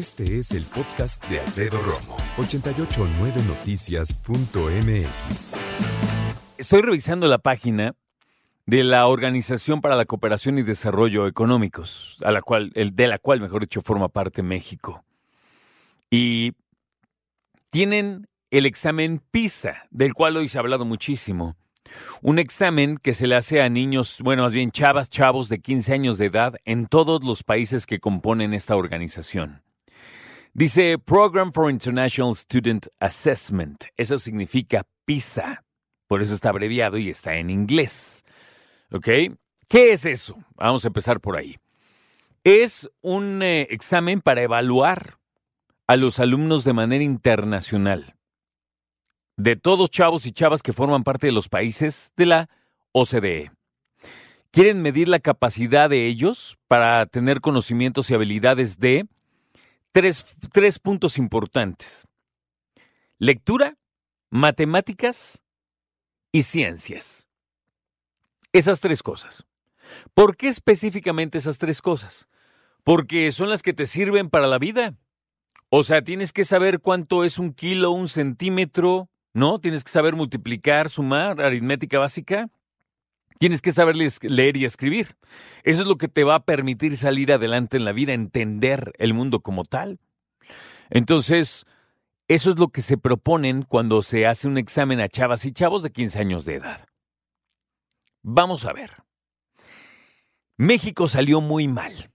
Este es el podcast de Alfredo Romo, 889noticias.mx. Estoy revisando la página de la Organización para la Cooperación y Desarrollo Económicos, a la cual, el, de la cual, mejor dicho, forma parte México. Y tienen el examen PISA, del cual hoy se ha hablado muchísimo. Un examen que se le hace a niños, bueno, más bien chavas, chavos de 15 años de edad en todos los países que componen esta organización. Dice Program for International Student Assessment. Eso significa PISA. Por eso está abreviado y está en inglés. ¿Ok? ¿Qué es eso? Vamos a empezar por ahí. Es un eh, examen para evaluar a los alumnos de manera internacional. De todos chavos y chavas que forman parte de los países de la OCDE. Quieren medir la capacidad de ellos para tener conocimientos y habilidades de tres, tres puntos importantes. Lectura, matemáticas y ciencias. Esas tres cosas. ¿Por qué específicamente esas tres cosas? Porque son las que te sirven para la vida. O sea, tienes que saber cuánto es un kilo, un centímetro, ¿no? Tienes que saber multiplicar, sumar, aritmética básica. Tienes que saber leer y escribir. Eso es lo que te va a permitir salir adelante en la vida, entender el mundo como tal. Entonces, eso es lo que se proponen cuando se hace un examen a chavas y chavos de 15 años de edad. Vamos a ver. México salió muy mal.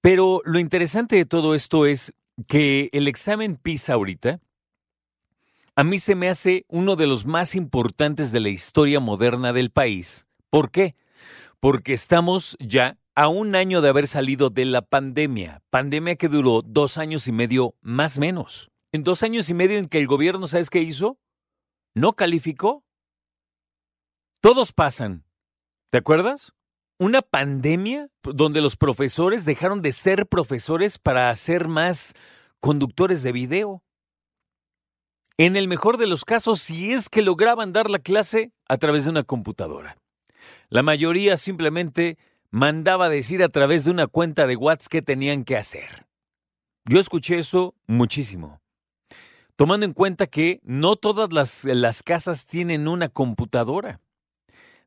Pero lo interesante de todo esto es que el examen PISA ahorita a mí se me hace uno de los más importantes de la historia moderna del país ¿Por qué? Porque estamos ya a un año de haber salido de la pandemia, pandemia que duró dos años y medio más menos. En dos años y medio en que el gobierno, ¿sabes qué hizo? No calificó. Todos pasan. ¿Te acuerdas? Una pandemia donde los profesores dejaron de ser profesores para ser más conductores de video. En el mejor de los casos, si es que lograban dar la clase a través de una computadora. La mayoría simplemente mandaba decir a través de una cuenta de WhatsApp qué tenían que hacer. Yo escuché eso muchísimo. Tomando en cuenta que no todas las, las casas tienen una computadora.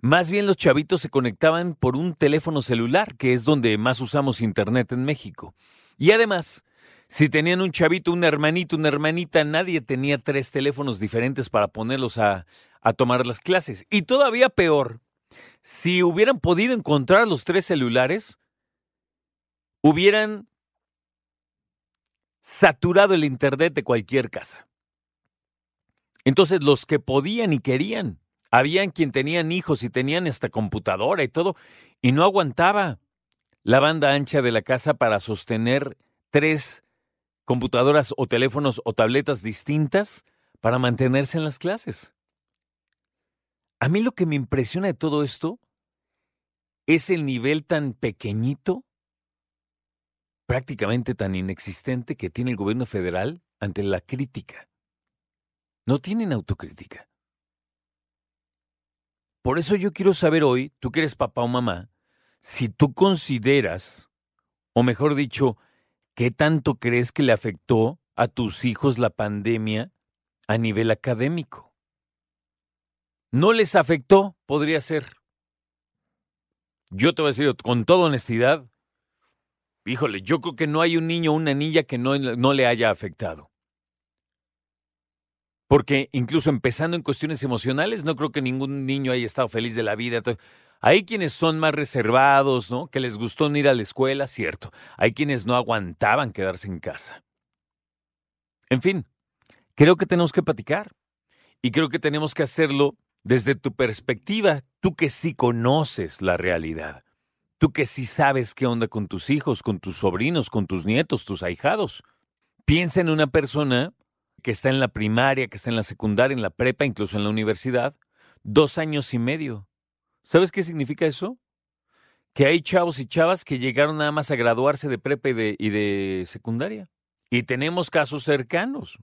Más bien los chavitos se conectaban por un teléfono celular, que es donde más usamos Internet en México. Y además, si tenían un chavito, un hermanito, una hermanita, nadie tenía tres teléfonos diferentes para ponerlos a, a tomar las clases. Y todavía peor, si hubieran podido encontrar los tres celulares, hubieran saturado el Internet de cualquier casa. Entonces los que podían y querían, habían quien tenían hijos y tenían esta computadora y todo, y no aguantaba la banda ancha de la casa para sostener tres computadoras o teléfonos o tabletas distintas para mantenerse en las clases. A mí lo que me impresiona de todo esto es el nivel tan pequeñito, prácticamente tan inexistente que tiene el gobierno federal ante la crítica. No tienen autocrítica. Por eso yo quiero saber hoy, tú que eres papá o mamá, si tú consideras, o mejor dicho, qué tanto crees que le afectó a tus hijos la pandemia a nivel académico. No les afectó, podría ser. Yo te voy a decir con toda honestidad, híjole, yo creo que no hay un niño o una niña que no, no le haya afectado. Porque incluso empezando en cuestiones emocionales, no creo que ningún niño haya estado feliz de la vida. Hay quienes son más reservados, ¿no? Que les gustó no ir a la escuela, cierto. Hay quienes no aguantaban quedarse en casa. En fin, creo que tenemos que platicar. Y creo que tenemos que hacerlo desde tu perspectiva, tú que sí conoces la realidad, Tú que sí sabes qué onda con tus hijos, con tus sobrinos, con tus nietos, tus ahijados. Piensa en una persona que está en la primaria, que está en la secundaria, en la prepa, incluso en la universidad, dos años y medio. ¿Sabes qué significa eso? Que hay chavos y chavas que llegaron nada más a graduarse de prepa y de, y de secundaria. Y tenemos casos cercanos.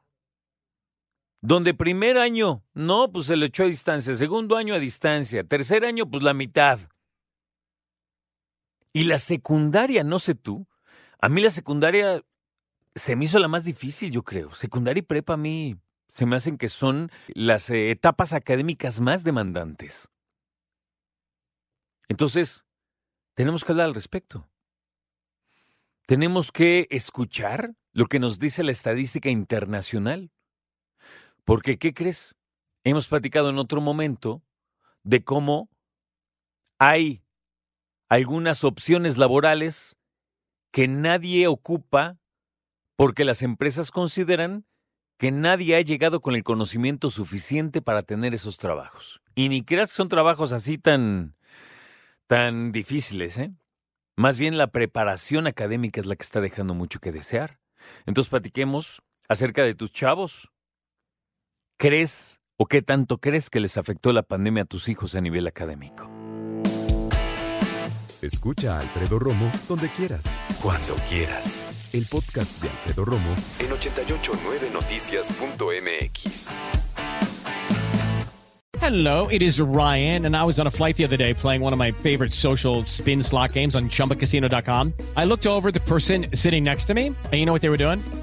Donde primer año, no, pues se le echó a distancia. Segundo año a distancia. Tercer año, pues la mitad. Y la secundaria, no sé tú. A mí la secundaria se me hizo la más difícil, yo creo. Secundaria y prepa a mí se me hacen que son las eh, etapas académicas más demandantes. Entonces, tenemos que hablar al respecto. Tenemos que escuchar lo que nos dice la estadística internacional. Porque, ¿qué crees? Hemos platicado en otro momento de cómo hay algunas opciones laborales que nadie ocupa porque las empresas consideran que nadie ha llegado con el conocimiento suficiente para tener esos trabajos. Y ni creas que son trabajos así tan, tan difíciles, ¿eh? Más bien la preparación académica es la que está dejando mucho que desear. Entonces platiquemos acerca de tus chavos. ¿Crees o qué tanto crees que les afectó la pandemia a tus hijos a nivel académico? Escucha a Alfredo Romo donde quieras, cuando quieras. El podcast de Alfredo Romo en 889noticias.mx. Hello, it is Ryan, and I was on a flight the other day playing one of my favorite social spin slot games on chumbacasino.com. I looked over at the person sitting next to me, and you know what they were doing?